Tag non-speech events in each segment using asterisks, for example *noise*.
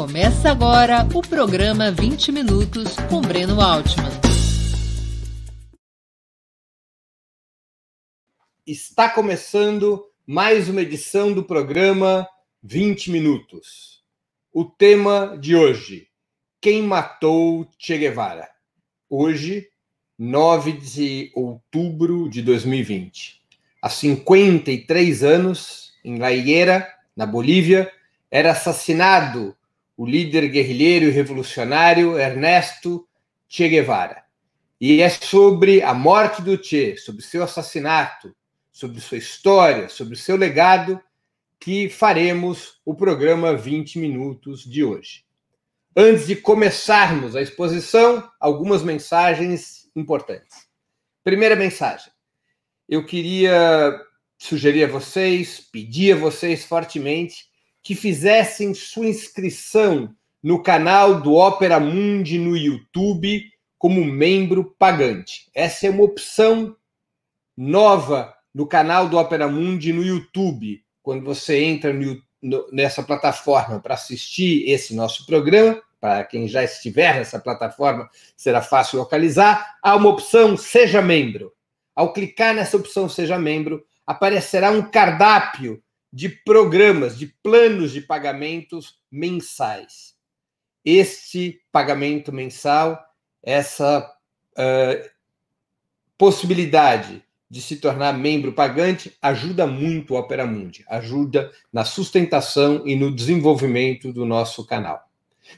Começa agora o programa 20 Minutos com Breno Altman. Está começando mais uma edição do programa 20 Minutos. O tema de hoje: Quem matou Che Guevara? Hoje, 9 de outubro de 2020. Há 53 anos, em La Higuera, na Bolívia, era assassinado o líder guerrilheiro e revolucionário Ernesto Che Guevara. E é sobre a morte do Che, sobre seu assassinato, sobre sua história, sobre seu legado, que faremos o programa 20 Minutos de hoje. Antes de começarmos a exposição, algumas mensagens importantes. Primeira mensagem. Eu queria sugerir a vocês, pedir a vocês fortemente que fizessem sua inscrição no canal do Opera Mundi no YouTube como membro pagante. Essa é uma opção nova no canal do Opera Mundi no YouTube. Quando você entra no, no, nessa plataforma para assistir esse nosso programa, para quem já estiver nessa plataforma, será fácil localizar. Há uma opção Seja Membro. Ao clicar nessa opção Seja Membro, aparecerá um cardápio de programas, de planos de pagamentos mensais. Este pagamento mensal, essa uh, possibilidade de se tornar membro pagante ajuda muito o Opera Mundi, ajuda na sustentação e no desenvolvimento do nosso canal.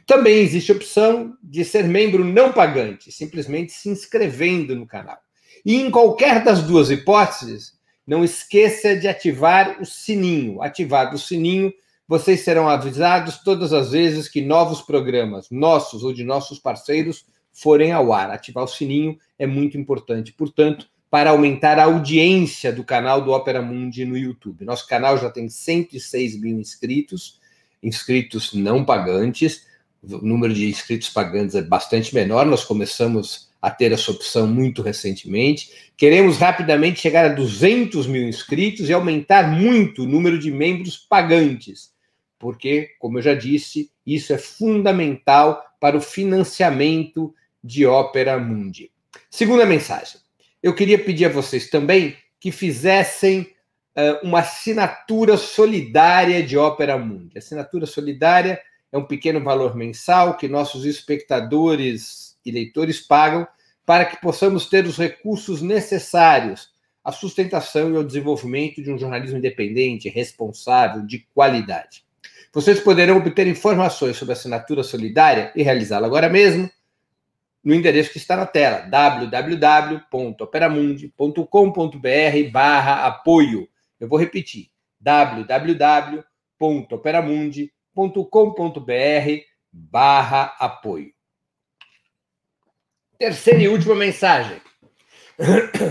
Também existe a opção de ser membro não pagante, simplesmente se inscrevendo no canal. E em qualquer das duas hipóteses, não esqueça de ativar o sininho. Ativado o sininho, vocês serão avisados todas as vezes que novos programas, nossos ou de nossos parceiros, forem ao ar. Ativar o sininho é muito importante. Portanto, para aumentar a audiência do canal do Opera Mundi no YouTube. Nosso canal já tem 106 mil inscritos, inscritos não pagantes. O número de inscritos pagantes é bastante menor. Nós começamos a ter essa opção muito recentemente. Queremos rapidamente chegar a 200 mil inscritos e aumentar muito o número de membros pagantes, porque, como eu já disse, isso é fundamental para o financiamento de Opera Mundi. Segunda mensagem eu queria pedir a vocês também que fizessem uh, uma assinatura solidária de Ópera Mundi. assinatura solidária é um pequeno valor mensal que nossos espectadores e leitores pagam para que possamos ter os recursos necessários à sustentação e ao desenvolvimento de um jornalismo independente, responsável, de qualidade. Vocês poderão obter informações sobre a assinatura solidária e realizá-la agora mesmo no endereço que está na tela, www.operamundi.com.br barra apoio. Eu vou repetir, www.operamundi.com.br barra apoio. Terceira e última mensagem.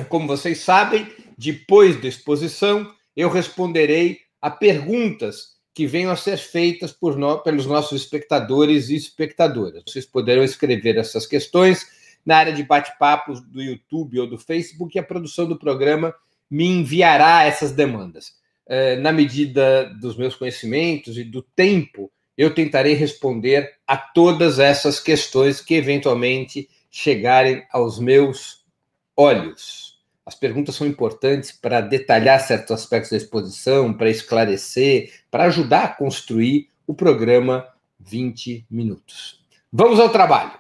Como vocês sabem, depois da exposição, eu responderei a perguntas que venham a ser feitas por nós, pelos nossos espectadores e espectadoras. Vocês poderão escrever essas questões na área de bate-papos do YouTube ou do Facebook e a produção do programa me enviará essas demandas. É, na medida dos meus conhecimentos e do tempo, eu tentarei responder a todas essas questões que eventualmente chegarem aos meus olhos. As perguntas são importantes para detalhar certos aspectos da exposição, para esclarecer, para ajudar a construir o programa 20 minutos. Vamos ao trabalho.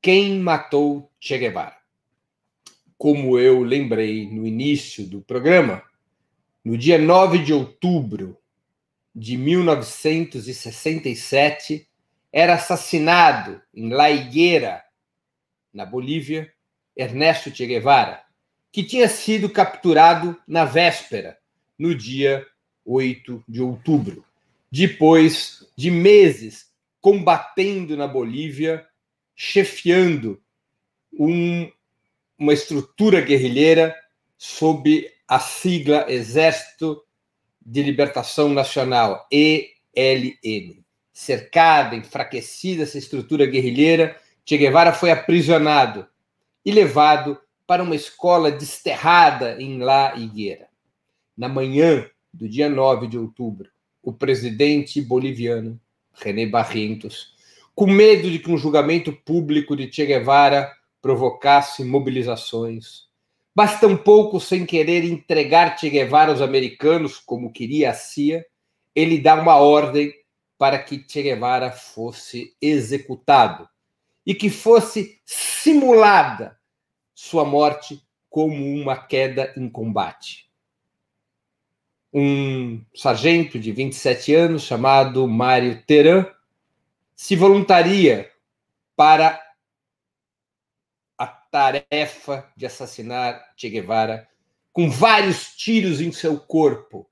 Quem matou Che Guevara? Como eu lembrei no início do programa, no dia 9 de outubro de 1967, era assassinado em La Higuera, na Bolívia, Ernesto Che Guevara, que tinha sido capturado na véspera, no dia 8 de outubro, depois de meses combatendo na Bolívia, chefiando um, uma estrutura guerrilheira sob a sigla Exército de Libertação Nacional, ELN. Cercada, enfraquecida essa estrutura guerrilheira, Che Guevara foi aprisionado e levado para uma escola desterrada em La Higuera. Na manhã do dia 9 de outubro, o presidente boliviano René Barrientos, com medo de que um julgamento público de Che Guevara provocasse mobilizações. Basta um pouco sem querer entregar Che Guevara aos americanos, como queria a CIA, ele dá uma ordem para que Che Guevara fosse executado e que fosse simulada sua morte como uma queda em combate. Um sargento de 27 anos chamado Mário Teran se voluntaria para a tarefa de assassinar Che Guevara com vários tiros em seu corpo,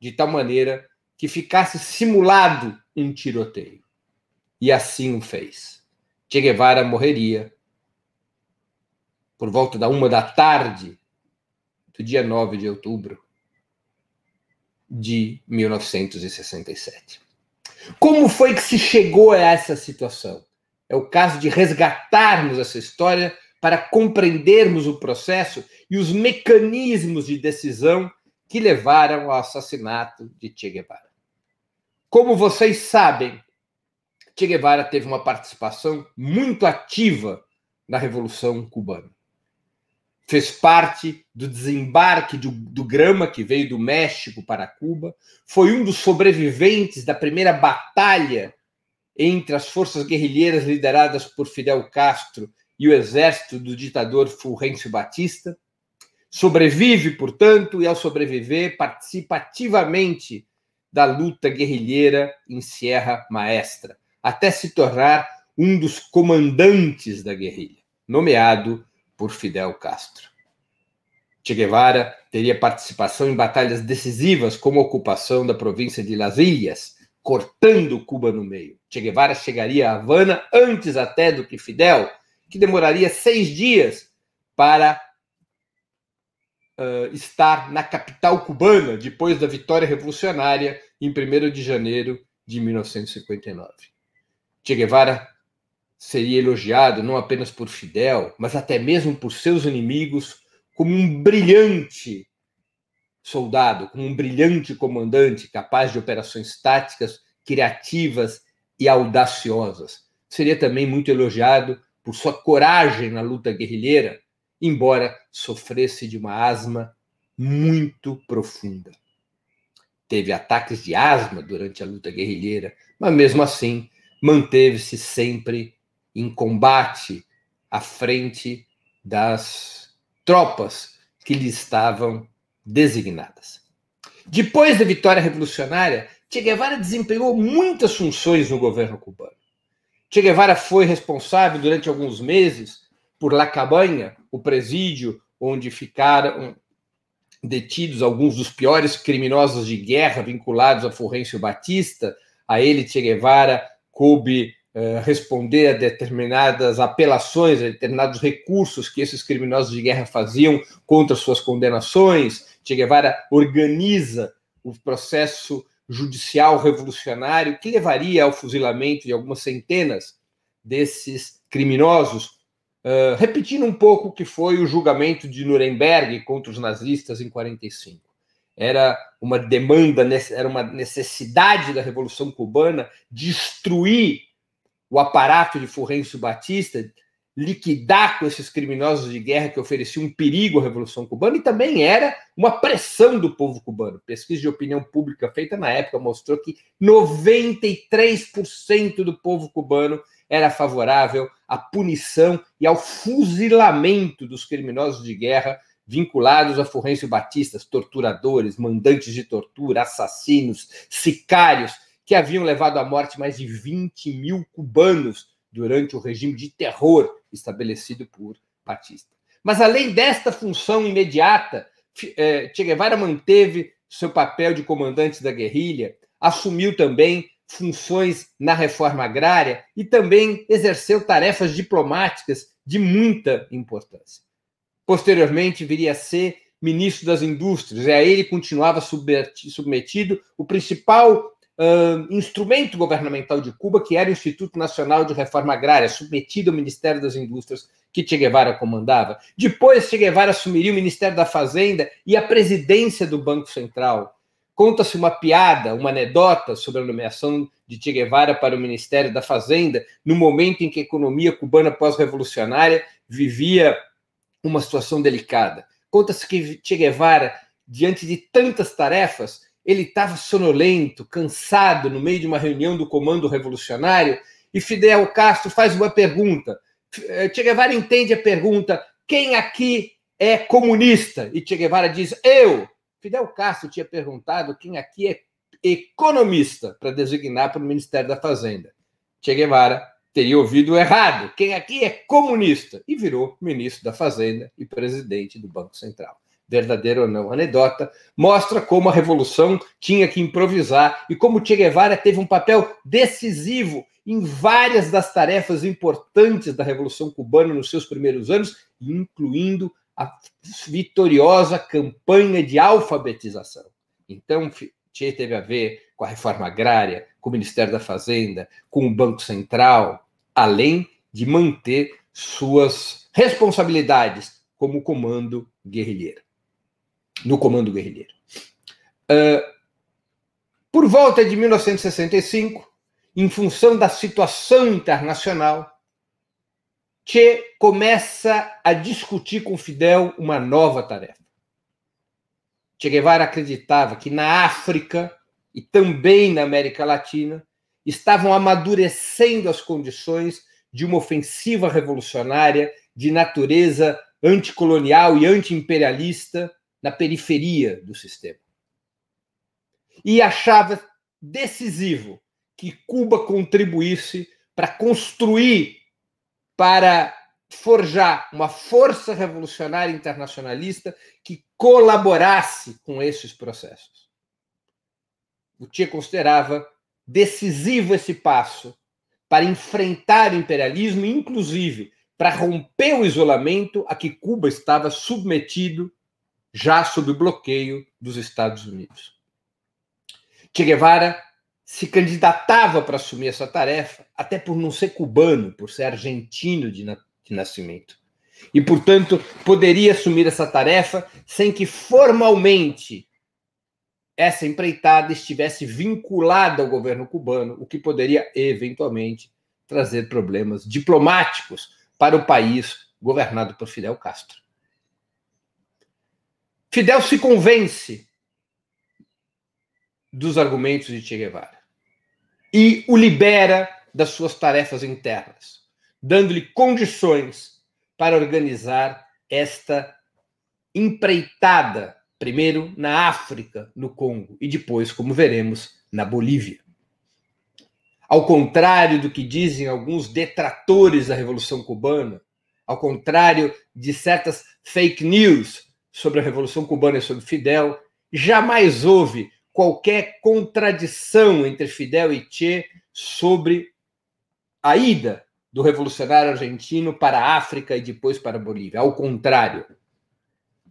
de tal maneira que ficasse simulado um tiroteio. E assim o fez. Che Guevara morreria por volta da uma da tarde do dia 9 de outubro de 1967. Como foi que se chegou a essa situação? É o caso de resgatarmos essa história para compreendermos o processo e os mecanismos de decisão que levaram ao assassinato de Che Guevara. Como vocês sabem, Che Guevara teve uma participação muito ativa na Revolução Cubana. Fez parte do desembarque do, do Grama, que veio do México para Cuba. Foi um dos sobreviventes da primeira batalha entre as forças guerrilheiras lideradas por Fidel Castro e o exército do ditador Fulgêncio Batista. Sobrevive, portanto, e ao sobreviver, participa ativamente da luta guerrilheira em Sierra Maestra, até se tornar um dos comandantes da guerrilha, nomeado por Fidel Castro. Che Guevara teria participação em batalhas decisivas, como a ocupação da província de Las Ilhas, cortando Cuba no meio. Che Guevara chegaria a Havana antes até do que Fidel, que demoraria seis dias para uh, estar na capital cubana depois da vitória revolucionária em 1 de janeiro de 1959. Che Guevara seria elogiado não apenas por Fidel, mas até mesmo por seus inimigos como um brilhante soldado, como um brilhante comandante capaz de operações táticas criativas e audaciosas. Seria também muito elogiado por sua coragem na luta guerrilheira embora sofresse de uma asma muito profunda. Teve ataques de asma durante a luta guerrilheira, mas mesmo assim manteve-se sempre em combate à frente das tropas que lhe estavam designadas. Depois da vitória revolucionária, Che Guevara desempenhou muitas funções no governo cubano. Che Guevara foi responsável durante alguns meses por La Cabanha, o presídio onde ficaram detidos alguns dos piores criminosos de guerra vinculados a Fulgêncio Batista. A ele, Che Guevara, coube uh, responder a determinadas apelações, a determinados recursos que esses criminosos de guerra faziam contra suas condenações. Che Guevara organiza o processo judicial revolucionário que levaria ao fuzilamento de algumas centenas desses criminosos Uh, repetindo um pouco o que foi o julgamento de Nuremberg contra os nazistas em 45. Era uma demanda, era uma necessidade da Revolução Cubana destruir o aparato de Fulgêncio Batista, liquidar com esses criminosos de guerra que ofereciam um perigo à Revolução Cubana, e também era uma pressão do povo cubano. Pesquisa de opinião pública feita na época mostrou que 93% do povo cubano era favorável à punição e ao fuzilamento dos criminosos de guerra vinculados a Fulgêncio Batistas, torturadores, mandantes de tortura, assassinos, sicários, que haviam levado à morte mais de 20 mil cubanos durante o regime de terror estabelecido por Batista. Mas além desta função imediata, eh, Che Guevara manteve seu papel de comandante da guerrilha, assumiu também funções na reforma agrária e também exerceu tarefas diplomáticas de muita importância. Posteriormente, viria a ser ministro das Indústrias, e a ele continuava submetido. O principal uh, instrumento governamental de Cuba, que era o Instituto Nacional de Reforma Agrária, submetido ao Ministério das Indústrias, que Che Guevara comandava. Depois, Che Guevara assumiria o Ministério da Fazenda e a presidência do Banco Central. Conta-se uma piada, uma anedota sobre a nomeação de Che Guevara para o Ministério da Fazenda, no momento em que a economia cubana pós-revolucionária vivia uma situação delicada. Conta-se que Che Guevara, diante de tantas tarefas, ele estava sonolento, cansado, no meio de uma reunião do Comando Revolucionário, e Fidel Castro faz uma pergunta. Eh, che Guevara entende a pergunta: quem aqui é comunista? E Che Guevara diz: eu. Fidel Castro tinha perguntado quem aqui é economista para designar para o Ministério da Fazenda. Che Guevara teria ouvido errado. Quem aqui é comunista? E virou ministro da Fazenda e presidente do Banco Central. Verdadeiro ou não, anedota, mostra como a revolução tinha que improvisar e como Che Guevara teve um papel decisivo em várias das tarefas importantes da Revolução Cubana nos seus primeiros anos, incluindo a vitoriosa campanha de alfabetização. Então, Che teve a ver com a reforma agrária, com o Ministério da Fazenda, com o Banco Central, além de manter suas responsabilidades como comando guerrilheiro. No comando guerrilheiro. Uh, por volta de 1965, em função da situação internacional, Che começa a discutir com Fidel uma nova tarefa. Che Guevara acreditava que na África e também na América Latina estavam amadurecendo as condições de uma ofensiva revolucionária de natureza anticolonial e antiimperialista na periferia do sistema. E achava decisivo que Cuba contribuísse para construir para forjar uma força revolucionária internacionalista que colaborasse com esses processos. Che considerava decisivo esse passo para enfrentar o imperialismo, inclusive para romper o isolamento a que Cuba estava submetido já sob o bloqueio dos Estados Unidos. Che Guevara se candidatava para assumir essa tarefa, até por não ser cubano, por ser argentino de, de nascimento. E, portanto, poderia assumir essa tarefa sem que formalmente essa empreitada estivesse vinculada ao governo cubano, o que poderia eventualmente trazer problemas diplomáticos para o país governado por Fidel Castro. Fidel se convence dos argumentos de Che Guevara e o libera das suas tarefas internas, dando-lhe condições para organizar esta empreitada, primeiro na África, no Congo, e depois, como veremos, na Bolívia. Ao contrário do que dizem alguns detratores da Revolução Cubana, ao contrário de certas fake news sobre a Revolução Cubana e sobre Fidel, jamais houve qualquer contradição entre Fidel e Che sobre a ida do revolucionário argentino para a África e depois para a Bolívia. Ao contrário,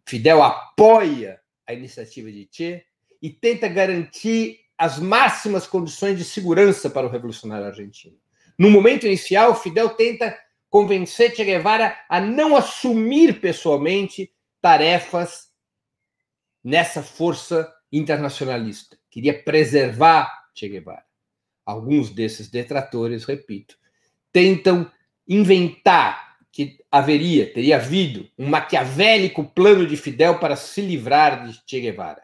Fidel apoia a iniciativa de Che e tenta garantir as máximas condições de segurança para o revolucionário argentino. No momento inicial, Fidel tenta convencer Che Guevara a não assumir pessoalmente tarefas nessa força internacionalista, queria preservar Che Guevara. Alguns desses detratores, repito, tentam inventar que haveria, teria havido um maquiavélico plano de Fidel para se livrar de Che Guevara.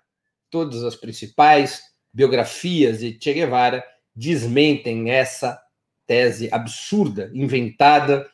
Todas as principais biografias de Che Guevara desmentem essa tese absurda, inventada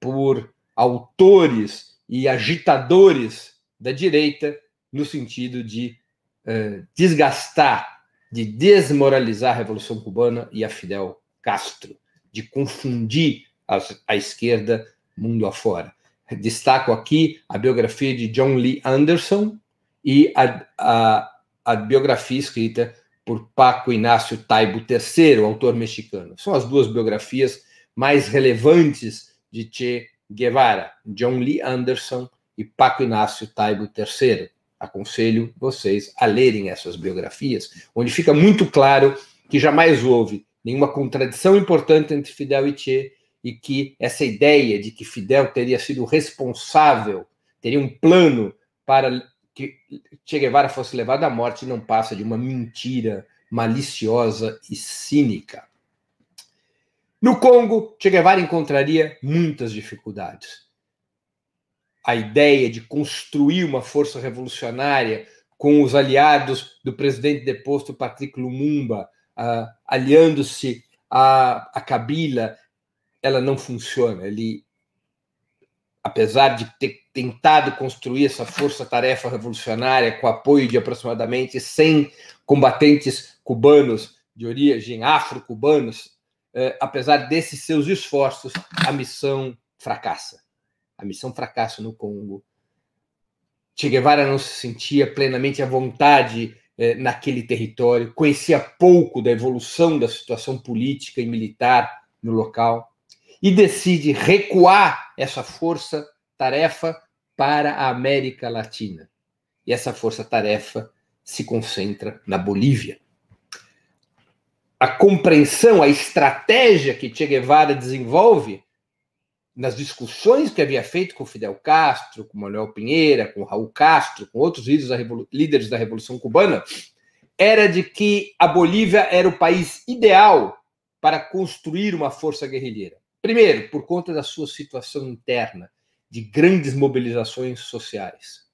por autores e agitadores da direita, no sentido de eh, desgastar, de desmoralizar a Revolução Cubana e a Fidel Castro, de confundir as, a esquerda mundo afora. Destaco aqui a biografia de John Lee Anderson e a, a, a biografia escrita por Paco Inácio Taibo III, autor mexicano. São as duas biografias mais relevantes de Che Guevara, John Lee Anderson e Paco Inácio Taibo III aconselho vocês a lerem essas biografias, onde fica muito claro que jamais houve nenhuma contradição importante entre Fidel e Che e que essa ideia de que Fidel teria sido responsável, teria um plano para que Che Guevara fosse levado à morte não passa de uma mentira maliciosa e cínica. No Congo, Che Guevara encontraria muitas dificuldades. A ideia de construir uma força revolucionária com os aliados do presidente deposto Patrick Lumumba, uh, aliando-se a, a Kabila, ela não funciona. Ele, apesar de ter tentado construir essa força-tarefa revolucionária com apoio de aproximadamente 100 combatentes cubanos de origem afro-cubanos, eh, apesar desses seus esforços, a missão fracassa. A missão fracassa no Congo. Che Guevara não se sentia plenamente à vontade eh, naquele território, conhecia pouco da evolução da situação política e militar no local e decide recuar essa força-tarefa para a América Latina. E essa força-tarefa se concentra na Bolívia. A compreensão, a estratégia que Che Guevara desenvolve nas discussões que havia feito com Fidel Castro, com Manuel Pinheira, com Raul Castro, com outros líderes da, Revolução Cubana, era de que a Bolívia era o país ideal para construir uma força guerrilheira. Primeiro, por conta da sua situação interna, de grandes mobilizações sociais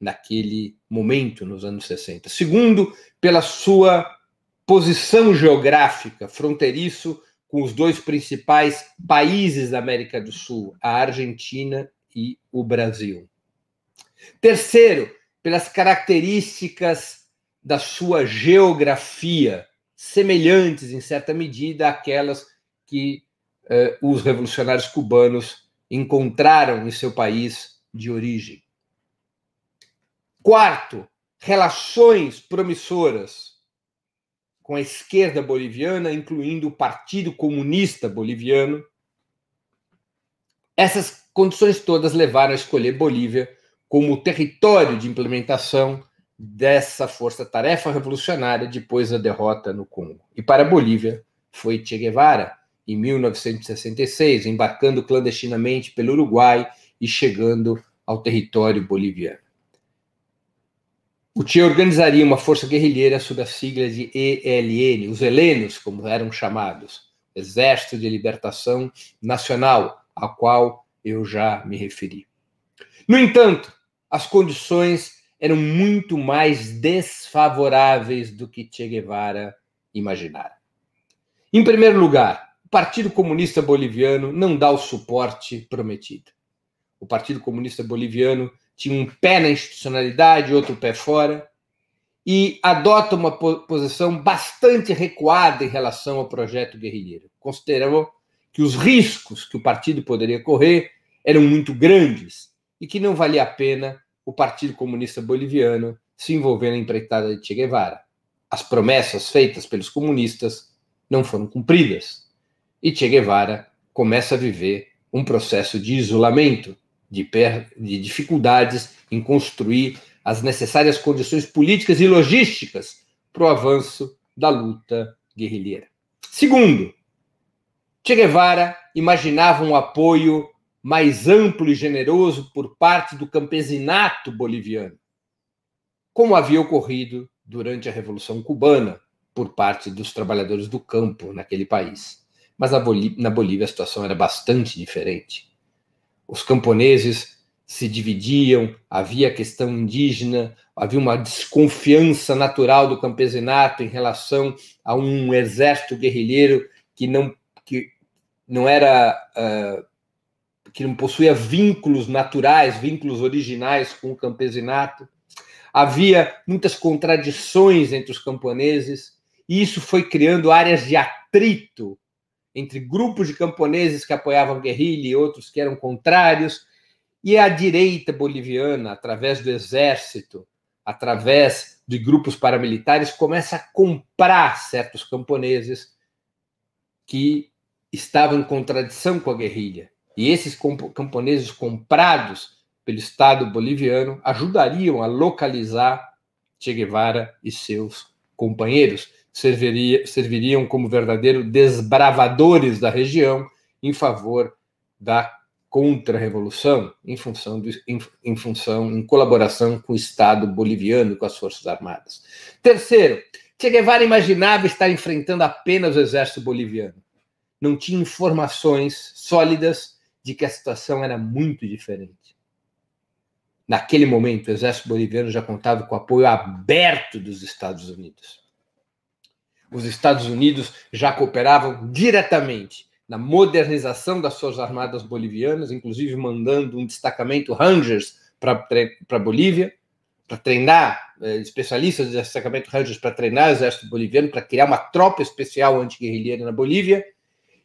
naquele momento, nos anos 60. Segundo, pela sua posição geográfica, fronteiriço com os dois principais países da América do Sul, a Argentina e o Brasil. Terceiro, pelas características da sua geografia, semelhantes em certa medida àquelas que eh, os revolucionários cubanos encontraram em seu país de origem. Quarto, relações promissoras com a esquerda boliviana, incluindo o Partido Comunista Boliviano. Essas condições todas levaram a escolher Bolívia como território de implementação dessa força-tarefa revolucionária depois da derrota no Congo. E para Bolívia foi Che Guevara, em 1966, embarcando clandestinamente pelo Uruguai e chegando ao território boliviano. O Che organizaria uma força guerrilheira sob a sigla de ELN, os helenos, como eram chamados, Exército de Libertação Nacional, a qual eu já me referi. No entanto, as condições eram muito mais desfavoráveis do que Che Guevara imaginara. Em primeiro lugar, o Partido Comunista Boliviano não dá o suporte prometido. O Partido Comunista Boliviano tinha um pé na institucionalidade, outro pé fora, e adota uma posição bastante recuada em relação ao projeto guerrilheiro. Considerou que os riscos que o partido poderia correr eram muito grandes e que não valia a pena o Partido Comunista Boliviano se envolver na empreitada de Che Guevara. As promessas feitas pelos comunistas não foram cumpridas e Che Guevara começa a viver um processo de isolamento de, de dificuldades em construir as necessárias condições políticas e logísticas para o avanço da luta guerrilheira. Segundo, Che Guevara imaginava um apoio mais amplo e generoso por parte do campesinato boliviano, como havia ocorrido durante a Revolução Cubana por parte dos trabalhadores do campo naquele país. Mas na Bolívia a situação era bastante diferente os camponeses se dividiam, havia a questão indígena, havia uma desconfiança natural do campesinato em relação a um exército guerrilheiro que não, que não era uh, que não possuía vínculos naturais, vínculos originais com o campesinato. Havia muitas contradições entre os camponeses, e isso foi criando áreas de atrito entre grupos de camponeses que apoiavam guerrilha e outros que eram contrários, e a direita boliviana, através do exército, através de grupos paramilitares, começa a comprar certos camponeses que estavam em contradição com a guerrilha. E esses camponeses comprados pelo Estado boliviano ajudariam a localizar Che Guevara e seus companheiros serviria, serviriam como verdadeiros desbravadores da região em favor da contra a revolução em função, de, em, em, função, em colaboração com o Estado boliviano, com as Forças Armadas. Terceiro, Che Guevara imaginava estar enfrentando apenas o exército boliviano. Não tinha informações sólidas de que a situação era muito diferente. Naquele momento, o exército boliviano já contava com o apoio aberto dos Estados Unidos. Os Estados Unidos já cooperavam diretamente na modernização das suas armadas bolivianas, inclusive mandando um destacamento Rangers para Bolívia, para treinar eh, especialistas do destacamento Rangers para treinar o exército boliviano, para criar uma tropa especial antiguerrilheira na Bolívia,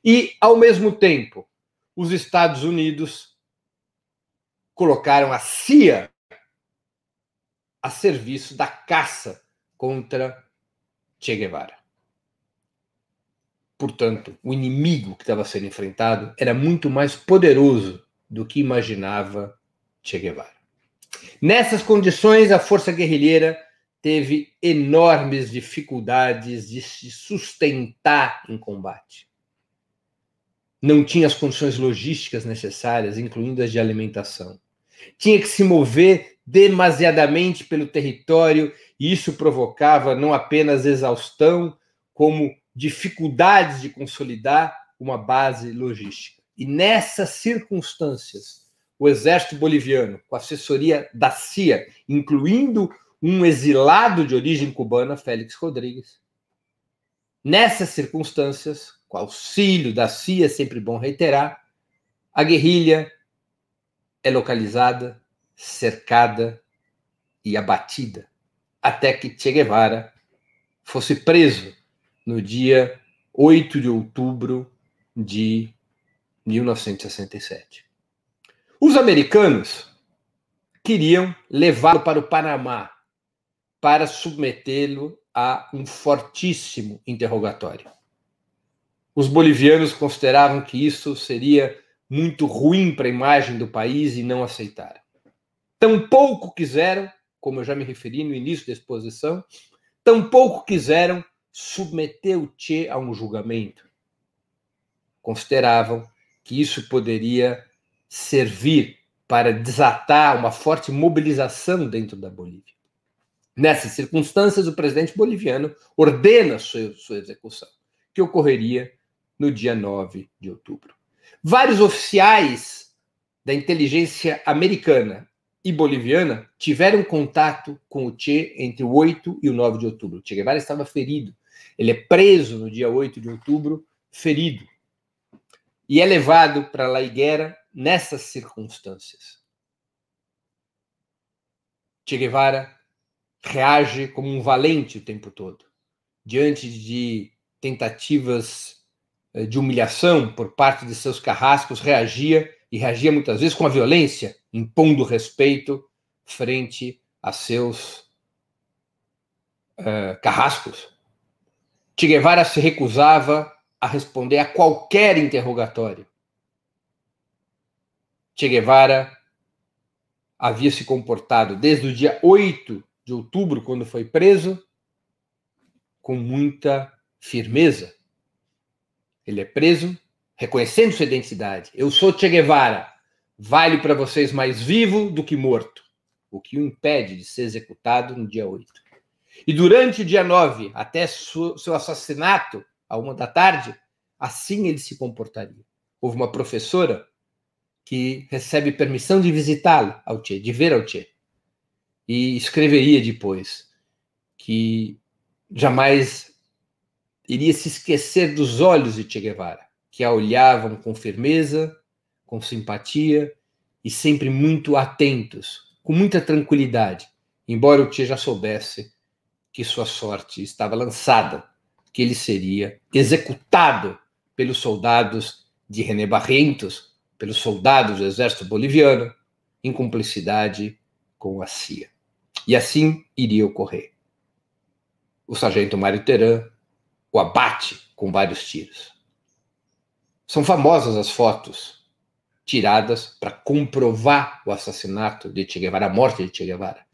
e, ao mesmo tempo, os Estados Unidos colocaram a CIA a serviço da caça contra Che Guevara. Portanto, o inimigo que estava sendo enfrentado era muito mais poderoso do que imaginava Che Guevara. Nessas condições, a força guerrilheira teve enormes dificuldades de se sustentar em combate. Não tinha as condições logísticas necessárias, incluindo as de alimentação. Tinha que se mover demasiadamente pelo território, e isso provocava não apenas exaustão, como dificuldades de consolidar uma base logística. E nessas circunstâncias, o exército boliviano, com assessoria da CIA, incluindo um exilado de origem cubana, Félix Rodrigues, nessas circunstâncias, com auxílio da CIA, sempre bom reiterar, a guerrilha é localizada, cercada e abatida, até que Che Guevara fosse preso no dia 8 de outubro de 1967. Os americanos queriam levá-lo para o Panamá para submetê-lo a um fortíssimo interrogatório. Os bolivianos consideravam que isso seria muito ruim para a imagem do país e não aceitaram. Tampouco quiseram, como eu já me referi no início da exposição, tampouco quiseram submeter o Che a um julgamento. Consideravam que isso poderia servir para desatar uma forte mobilização dentro da Bolívia. Nessas circunstâncias, o presidente boliviano ordena sua, sua execução, que ocorreria no dia 9 de outubro. Vários oficiais da inteligência americana e boliviana tiveram contato com o Che entre o 8 e o 9 de outubro. O Che Guevara estava ferido ele é preso no dia 8 de outubro, ferido, e é levado para La Higuera nessas circunstâncias. Che Guevara reage como um valente o tempo todo, diante de tentativas eh, de humilhação por parte de seus carrascos, reagia e reagia muitas vezes com a violência, impondo respeito frente a seus uh, carrascos. Che Guevara se recusava a responder a qualquer interrogatório. Che Guevara havia se comportado desde o dia 8 de outubro, quando foi preso, com muita firmeza. Ele é preso reconhecendo sua identidade. Eu sou Che Guevara. Vale para vocês mais vivo do que morto, o que o impede de ser executado no dia 8. E durante o dia 9, até seu assassinato, a uma da tarde, assim ele se comportaria. Houve uma professora que recebe permissão de visitá-lo, ao de ver ao Che. E escreveria depois que jamais iria se esquecer dos olhos de Che Guevara, que a olhavam com firmeza, com simpatia e sempre muito atentos, com muita tranquilidade, embora o Che já soubesse que sua sorte estava lançada, que ele seria executado pelos soldados de René Barrentos, pelos soldados do exército boliviano, em cumplicidade com a CIA. E assim iria ocorrer. O sargento Mário Teran o abate com vários tiros. São famosas as fotos tiradas para comprovar o assassinato de Che Guevara, a morte de Che Guevara.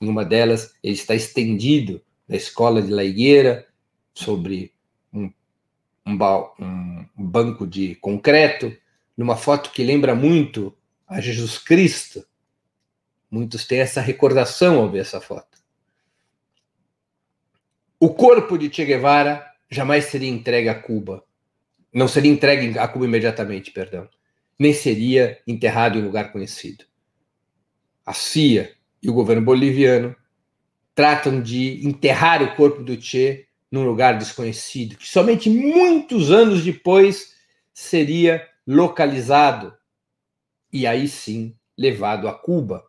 Em uma delas, ele está estendido na escola de La Higuera, sobre um, um, um banco de concreto. numa foto que lembra muito a Jesus Cristo. Muitos têm essa recordação ao ver essa foto. O corpo de Che Guevara jamais seria entregue a Cuba. Não seria entregue a Cuba imediatamente, perdão. Nem seria enterrado em lugar conhecido. A CIA e o governo boliviano tratam de enterrar o corpo do Che num lugar desconhecido, que somente muitos anos depois seria localizado e aí sim levado a Cuba,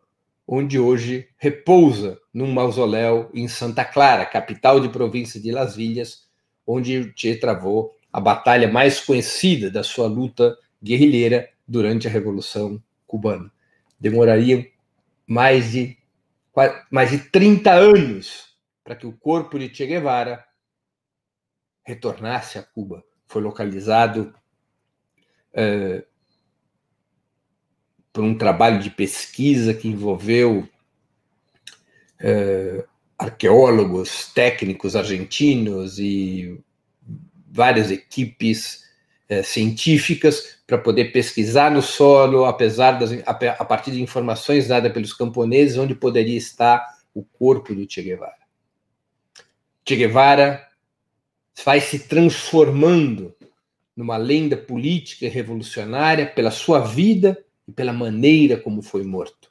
onde hoje repousa num mausoléu em Santa Clara, capital de província de Las Vilhas, onde o Che travou a batalha mais conhecida da sua luta guerrilheira durante a Revolução Cubana. Demoraria mais de, mais de 30 anos para que o corpo de Che Guevara retornasse a Cuba. Foi localizado é, por um trabalho de pesquisa que envolveu é, arqueólogos, técnicos argentinos e várias equipes é, científicas para poder pesquisar no solo, apesar das, a, a, partir de informações dadas pelos camponeses, onde poderia estar o corpo do Che Guevara. Che Guevara vai se transformando numa lenda política e revolucionária pela sua vida e pela maneira como foi morto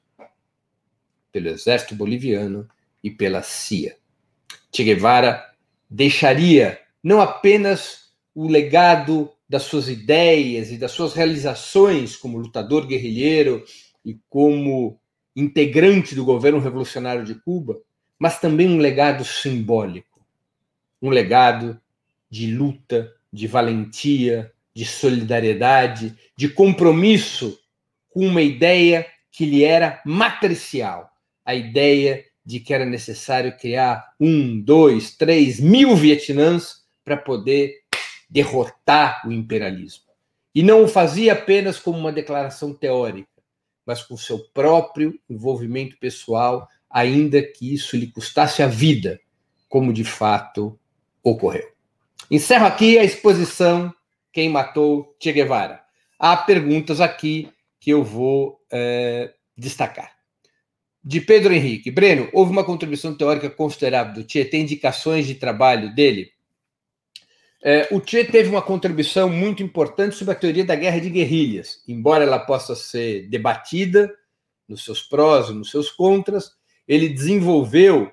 pelo exército boliviano e pela CIA. Che Guevara deixaria não apenas o legado das suas ideias e das suas realizações como lutador guerrilheiro e como integrante do governo revolucionário de Cuba, mas também um legado simbólico, um legado de luta, de valentia, de solidariedade, de compromisso com uma ideia que lhe era matricial, a ideia de que era necessário criar um, dois, três mil Vietnãs para poder derrotar o imperialismo. E não o fazia apenas como uma declaração teórica, mas com seu próprio envolvimento pessoal, ainda que isso lhe custasse a vida, como de fato ocorreu. Encerro aqui a exposição Quem Matou Che Guevara. Há perguntas aqui que eu vou é, destacar. De Pedro Henrique. Breno, houve uma contribuição teórica considerável do Che? Tem indicações de trabalho dele? É, o Che teve uma contribuição muito importante sobre a teoria da guerra de guerrilhas. Embora ela possa ser debatida nos seus prós e nos seus contras, ele desenvolveu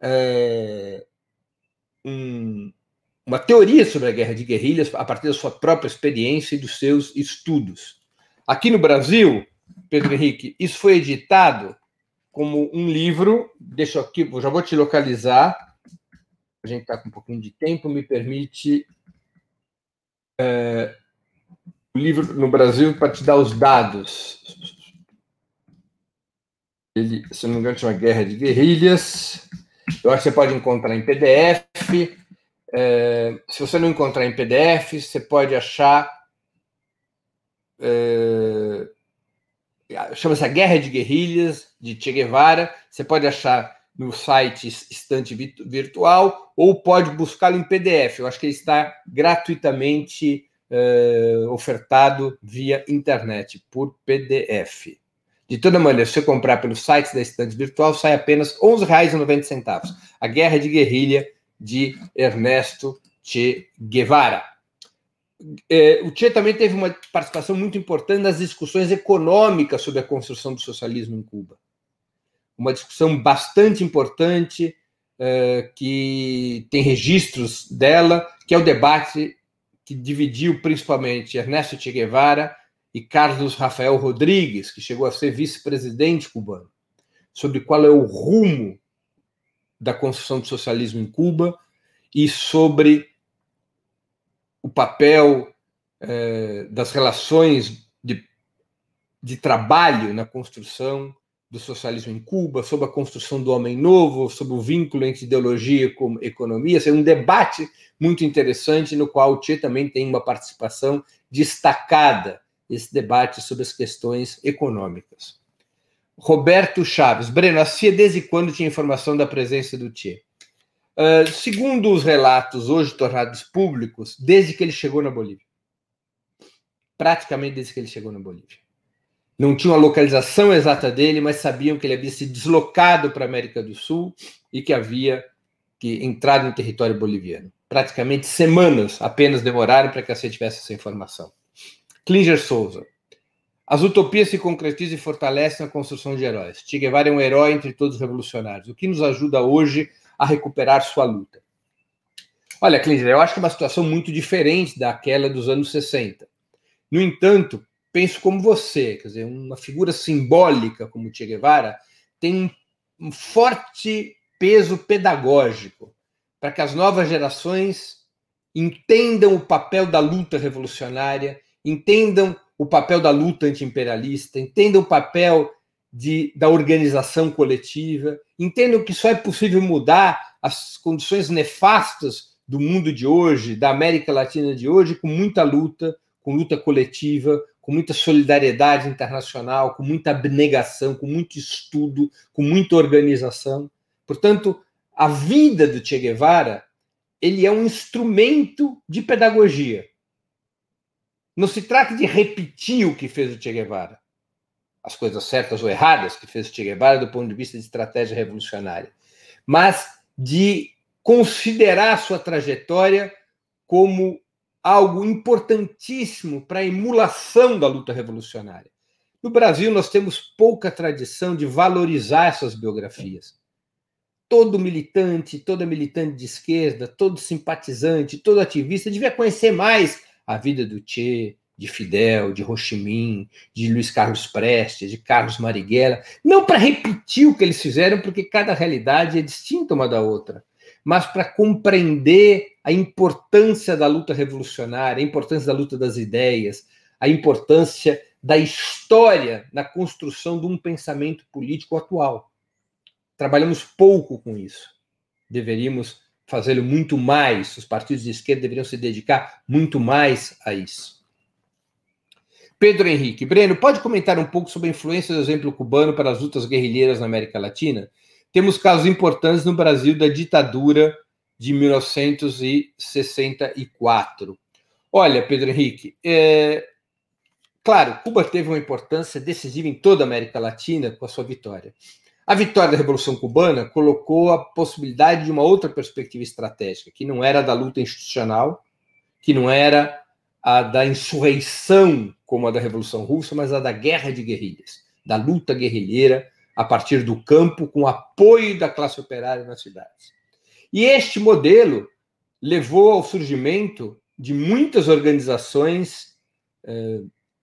é, um, uma teoria sobre a guerra de guerrilhas a partir da sua própria experiência e dos seus estudos. Aqui no Brasil, Pedro Henrique, isso foi editado como um livro. Deixa eu aqui, já vou te localizar. A gente está com um pouquinho de tempo, me permite. É, o livro no Brasil para te dar os dados. Ele, se não me engano, chama Guerra de Guerrilhas. Eu acho que você pode encontrar em PDF. É, se você não encontrar em PDF, você pode achar. É, Chama-se A Guerra de Guerrilhas, de Che Guevara. Você pode achar no site Estante Virtual ou pode buscá-lo em PDF. Eu acho que ele está gratuitamente é, ofertado via internet, por PDF. De toda maneira, se você comprar pelo site da Estante Virtual, sai apenas R$ 11,90. A Guerra de Guerrilha de Ernesto Che Guevara. É, o Che também teve uma participação muito importante nas discussões econômicas sobre a construção do socialismo em Cuba. Uma discussão bastante importante, é, que tem registros dela, que é o debate que dividiu principalmente Ernesto Che Guevara e Carlos Rafael Rodrigues, que chegou a ser vice-presidente cubano, sobre qual é o rumo da construção do socialismo em Cuba e sobre o papel eh, das relações de, de trabalho na construção do socialismo em Cuba, sobre a construção do homem novo, sobre o vínculo entre ideologia e economia. é um debate muito interessante no qual o Tchê também tem uma participação destacada esse debate sobre as questões econômicas. Roberto Chaves. Breno, a CIA desde quando tinha informação da presença do Tchê? Uh, segundo os relatos hoje tornados públicos, desde que ele chegou na Bolívia. praticamente desde que ele chegou na Bolívia. Não tinham a localização exata dele, mas sabiam que ele havia se deslocado para a América do Sul e que havia que entrado no território boliviano. Praticamente semanas apenas demoraram para que você tivesse essa informação. Klinger Souza. As utopias se concretizam e fortalecem a construção de heróis. Che Guevara é um herói entre todos os revolucionários, o que nos ajuda hoje a recuperar sua luta. Olha, Klinger, eu acho que é uma situação muito diferente daquela dos anos 60. No entanto, penso como você, quer dizer, uma figura simbólica como Che Guevara tem um forte peso pedagógico para que as novas gerações entendam o papel da luta revolucionária, entendam o papel da luta antiimperialista, entendam o papel de, da organização coletiva, entendam que só é possível mudar as condições nefastas do mundo de hoje, da América Latina de hoje, com muita luta, com luta coletiva, com muita solidariedade internacional, com muita abnegação, com muito estudo, com muita organização. Portanto, a vida do Che Guevara ele é um instrumento de pedagogia. Não se trata de repetir o que fez o Che Guevara, as coisas certas ou erradas que fez o Che Guevara do ponto de vista de estratégia revolucionária, mas de considerar sua trajetória como algo importantíssimo para a emulação da luta revolucionária. No Brasil, nós temos pouca tradição de valorizar essas biografias. Todo militante, toda militante de esquerda, todo simpatizante, todo ativista devia conhecer mais a vida do Che, de Fidel, de Ho Chi Minh, de Luiz Carlos Prestes, de Carlos Marighella, não para repetir o que eles fizeram, porque cada realidade é distinta uma da outra, mas para compreender a importância da luta revolucionária, a importância da luta das ideias, a importância da história na construção de um pensamento político atual. Trabalhamos pouco com isso. Deveríamos fazê-lo muito mais, os partidos de esquerda deveriam se dedicar muito mais a isso. Pedro Henrique. Breno, pode comentar um pouco sobre a influência do exemplo cubano para as lutas guerrilheiras na América Latina? Temos casos importantes no Brasil da ditadura de 1964. Olha, Pedro Henrique, é... claro, Cuba teve uma importância decisiva em toda a América Latina com a sua vitória. A vitória da Revolução Cubana colocou a possibilidade de uma outra perspectiva estratégica, que não era da luta institucional, que não era a da insurreição como a da Revolução Russa, mas a da guerra de guerrilhas, da luta guerrilheira a partir do campo, com apoio da classe operária nas cidades. E este modelo levou ao surgimento de muitas organizações eh,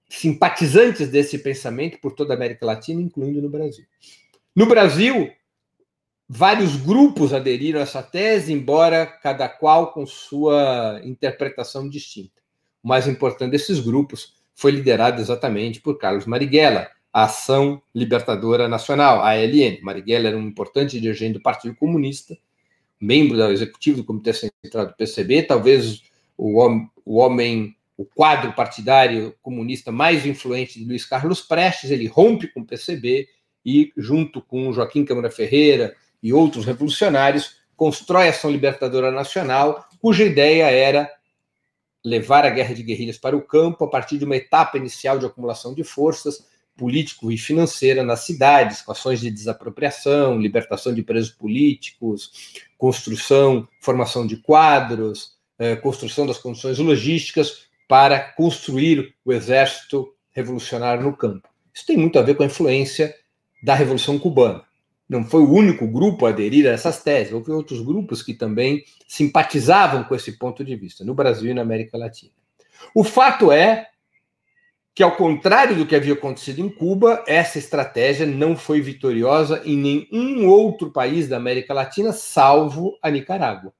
simpatizantes desse pensamento por toda a América Latina, incluindo no Brasil. No Brasil, vários grupos aderiram a essa tese, embora cada qual com sua interpretação distinta. O mais importante desses grupos foi liderado exatamente por Carlos Marighella, a Ação Libertadora Nacional, a ALN. Marighella era um importante dirigente do Partido Comunista, membro do executivo do Comitê Central do PCB, talvez o homem, o, homem, o quadro partidário comunista mais influente de Luiz Carlos Prestes, ele rompe com o PCB e, junto com Joaquim Câmara Ferreira e outros revolucionários, constrói a Ação Libertadora Nacional, cuja ideia era levar a guerra de guerrilhas para o campo a partir de uma etapa inicial de acumulação de forças político e financeira nas cidades, com ações de desapropriação, libertação de presos políticos, construção, formação de quadros, eh, construção das condições logísticas para construir o exército revolucionário no campo. Isso tem muito a ver com a influência da Revolução Cubana. Não foi o único grupo a aderir a essas teses, houve outros grupos que também simpatizavam com esse ponto de vista, no Brasil e na América Latina. O fato é que, ao contrário do que havia acontecido em Cuba, essa estratégia não foi vitoriosa em nenhum outro país da América Latina, salvo a Nicarágua.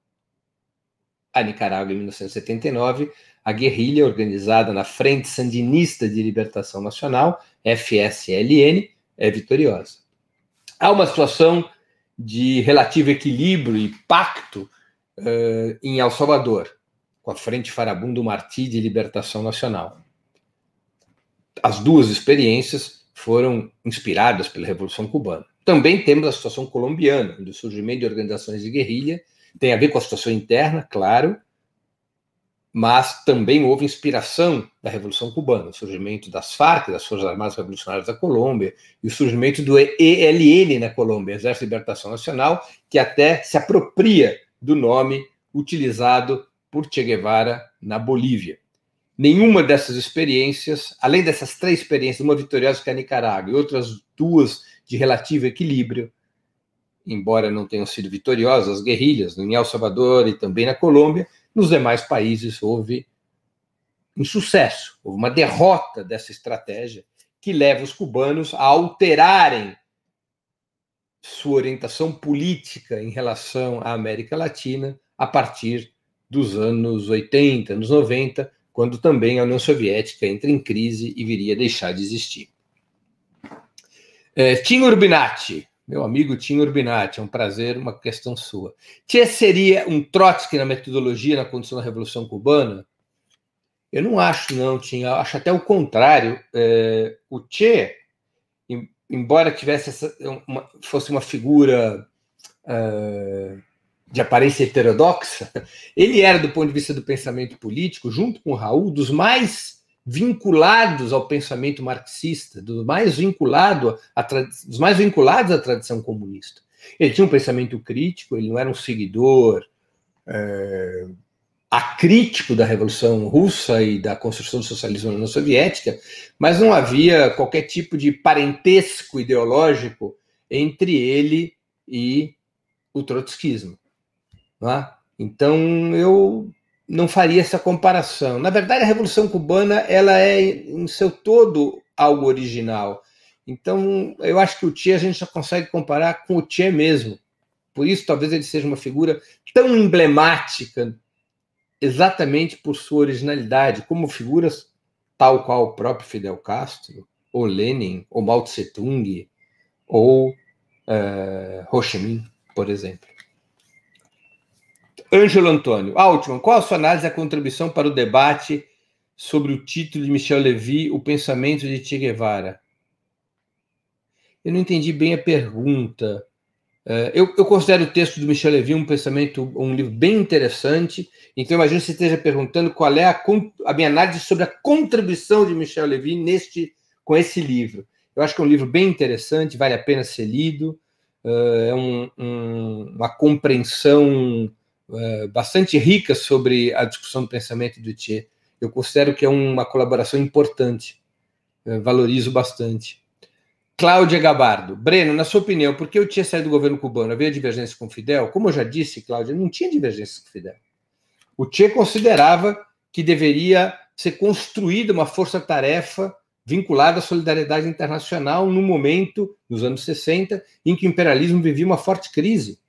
A Nicarágua, em 1979, a guerrilha organizada na Frente Sandinista de Libertação Nacional, FSLN, é vitoriosa. Há uma situação de relativo equilíbrio e pacto uh, em El Salvador, com a Frente Farabundo Martí de Libertação Nacional. As duas experiências foram inspiradas pela Revolução Cubana. Também temos a situação colombiana, onde o surgimento de organizações de guerrilha tem a ver com a situação interna, claro, mas também houve inspiração da Revolução Cubana, o surgimento das FARC, das Forças Armadas Revolucionárias da Colômbia, e o surgimento do ELN na Colômbia, Exército de Libertação Nacional, que até se apropria do nome utilizado por Che Guevara na Bolívia. Nenhuma dessas experiências, além dessas três experiências, uma vitoriosa que é a Nicarágua e outras duas de relativo equilíbrio, embora não tenham sido vitoriosas, as guerrilhas no El Salvador e também na Colômbia, nos demais países houve um sucesso, houve uma derrota dessa estratégia que leva os cubanos a alterarem sua orientação política em relação à América Latina a partir dos anos 80, anos 90, quando também a União Soviética entra em crise e viria a deixar de existir. É, Tim Urbinati, meu amigo Tim Urbinati, é um prazer, uma questão sua. Che seria um Trotsky na metodologia na condição da Revolução Cubana? Eu não acho, não, Tim. Eu acho até o contrário. É, o Che, embora tivesse essa, uma, fosse uma figura é, de aparência heterodoxa, ele era, do ponto de vista do pensamento político, junto com Raul, dos mais vinculados ao pensamento marxista, dos mais, vinculado a, dos mais vinculados à tradição comunista. Ele tinha um pensamento crítico, ele não era um seguidor é, acrítico da Revolução Russa e da construção do socialismo na União Soviética, mas não havia qualquer tipo de parentesco ideológico entre ele e o trotskismo. É? Então, eu não faria essa comparação. Na verdade, a Revolução Cubana ela é em seu todo algo original. Então, eu acho que o Che a gente já consegue comparar com o Che mesmo. Por isso, talvez ele seja uma figura tão emblemática, exatamente por sua originalidade, como figuras tal qual o próprio Fidel Castro, ou Lenin, ou Mao Tse Tung, ou uh, Ho Chi Minh, por exemplo. Ângelo Antônio. Altman, qual a sua análise da contribuição para o debate sobre o título de Michel Levy, O Pensamento de Che Guevara? Eu não entendi bem a pergunta. É, eu, eu, considero o texto do Michel Levy um pensamento, um livro bem interessante. Então, imagino que você esteja perguntando qual é a, a minha análise sobre a contribuição de Michel Levy neste, com esse livro. Eu acho que é um livro bem interessante, vale a pena ser lido. Uh, é um, um, uma compreensão é, bastante rica sobre a discussão do pensamento do Che. Eu considero que é uma colaboração importante, é, valorizo bastante. Cláudia Gabardo. Breno, na sua opinião, por que o Che saiu do governo cubano? Havia divergência com Fidel? Como eu já disse, Cláudia, não tinha divergência com Fidel. O Che considerava que deveria ser construída uma força-tarefa vinculada à solidariedade internacional no momento, nos anos 60, em que o imperialismo vivia uma forte crise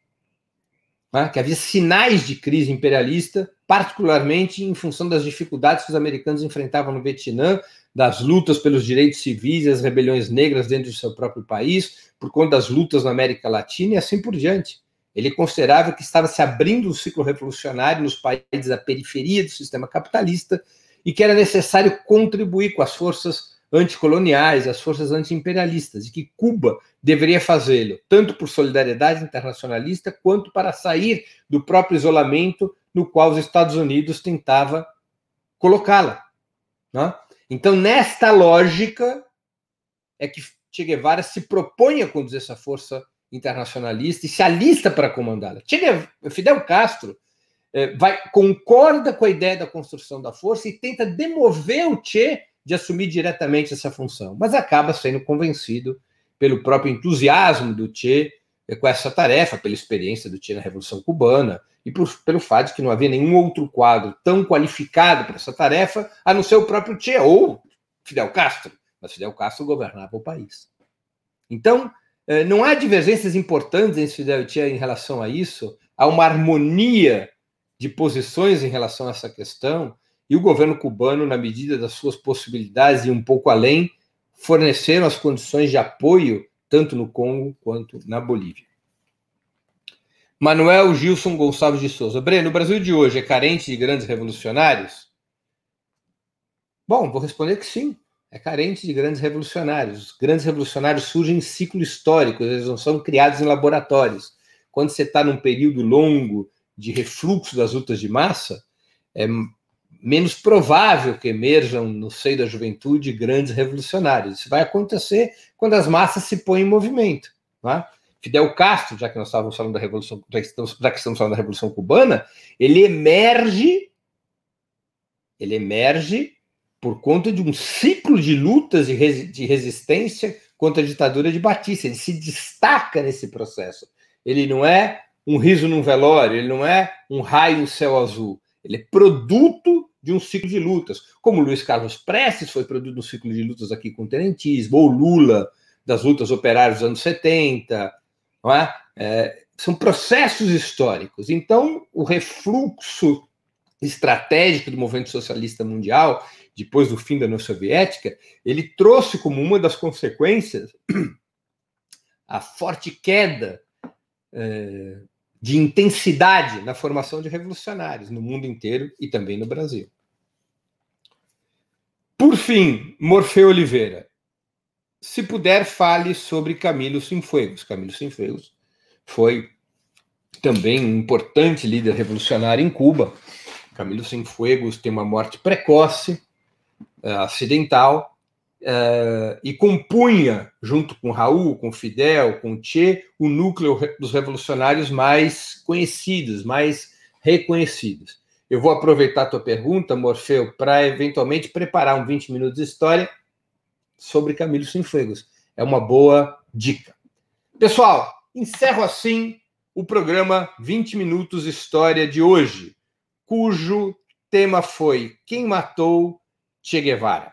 né, que havia sinais de crise imperialista, particularmente em função das dificuldades que os americanos enfrentavam no Vietnã, das lutas pelos direitos civis e as rebeliões negras dentro do seu próprio país, por conta das lutas na América Latina e assim por diante. Ele considerava que estava se abrindo um ciclo revolucionário nos países da periferia do sistema capitalista e que era necessário contribuir com as forças anticoloniais, as forças antiimperialistas, e que Cuba deveria fazê-lo, tanto por solidariedade internacionalista, quanto para sair do próprio isolamento no qual os Estados Unidos tentava colocá-la. Né? Então, nesta lógica, é que Che Guevara se propõe a conduzir essa força internacionalista e se alista para comandá-la. Fidel Castro eh, vai, concorda com a ideia da construção da força e tenta demover o Che de assumir diretamente essa função, mas acaba sendo convencido pelo próprio entusiasmo do Che com essa tarefa, pela experiência do Che na Revolução Cubana e por, pelo fato de que não havia nenhum outro quadro tão qualificado para essa tarefa, a não ser o próprio Che ou Fidel Castro. Mas Fidel Castro governava o país. Então, eh, não há divergências importantes entre Fidel e Che em relação a isso, há uma harmonia de posições em relação a essa questão, e o governo cubano, na medida das suas possibilidades e um pouco além, forneceram as condições de apoio tanto no Congo quanto na Bolívia. Manuel Gilson Gonçalves de Souza. Breno, o Brasil de hoje é carente de grandes revolucionários? Bom, vou responder que sim. É carente de grandes revolucionários. Os grandes revolucionários surgem em ciclo histórico, eles não são criados em laboratórios. Quando você está num período longo de refluxo das lutas de massa, é menos provável que emerjam no seio da juventude grandes revolucionários. Isso vai acontecer quando as massas se põem em movimento. É? Fidel Castro, já que nós estávamos falando da revolução, já que estamos, já que estamos falando da revolução cubana, ele emerge, ele emerge por conta de um ciclo de lutas de, de resistência contra a ditadura de Batista. Ele se destaca nesse processo. Ele não é um riso num velório, ele não é um raio no céu azul. Ele é produto de um ciclo de lutas. Como Luiz Carlos Prestes foi produto de um ciclo de lutas aqui com o tenentismo, ou Lula, das lutas operárias dos anos 70. Não é? É, são processos históricos. Então, o refluxo estratégico do movimento socialista mundial, depois do fim da União Soviética, ele trouxe como uma das consequências *clears throat* a forte queda é, de intensidade na formação de revolucionários no mundo inteiro e também no Brasil. Por fim, Morfeu Oliveira. Se puder, fale sobre Camilo Cienfuegos. Camilo Cienfuegos foi também um importante líder revolucionário em Cuba. Camilo Cienfuegos tem uma morte precoce, eh, acidental, e compunha, junto com Raul, com Fidel, com Che, o núcleo dos revolucionários mais conhecidos, mais reconhecidos. Eu vou aproveitar a tua pergunta, Morfeu, para eventualmente preparar um 20 minutos de história sobre Camilo Cienfuegos. É uma boa dica. Pessoal, encerro assim o programa 20 Minutos História de hoje, cujo tema foi Quem Matou Che Guevara.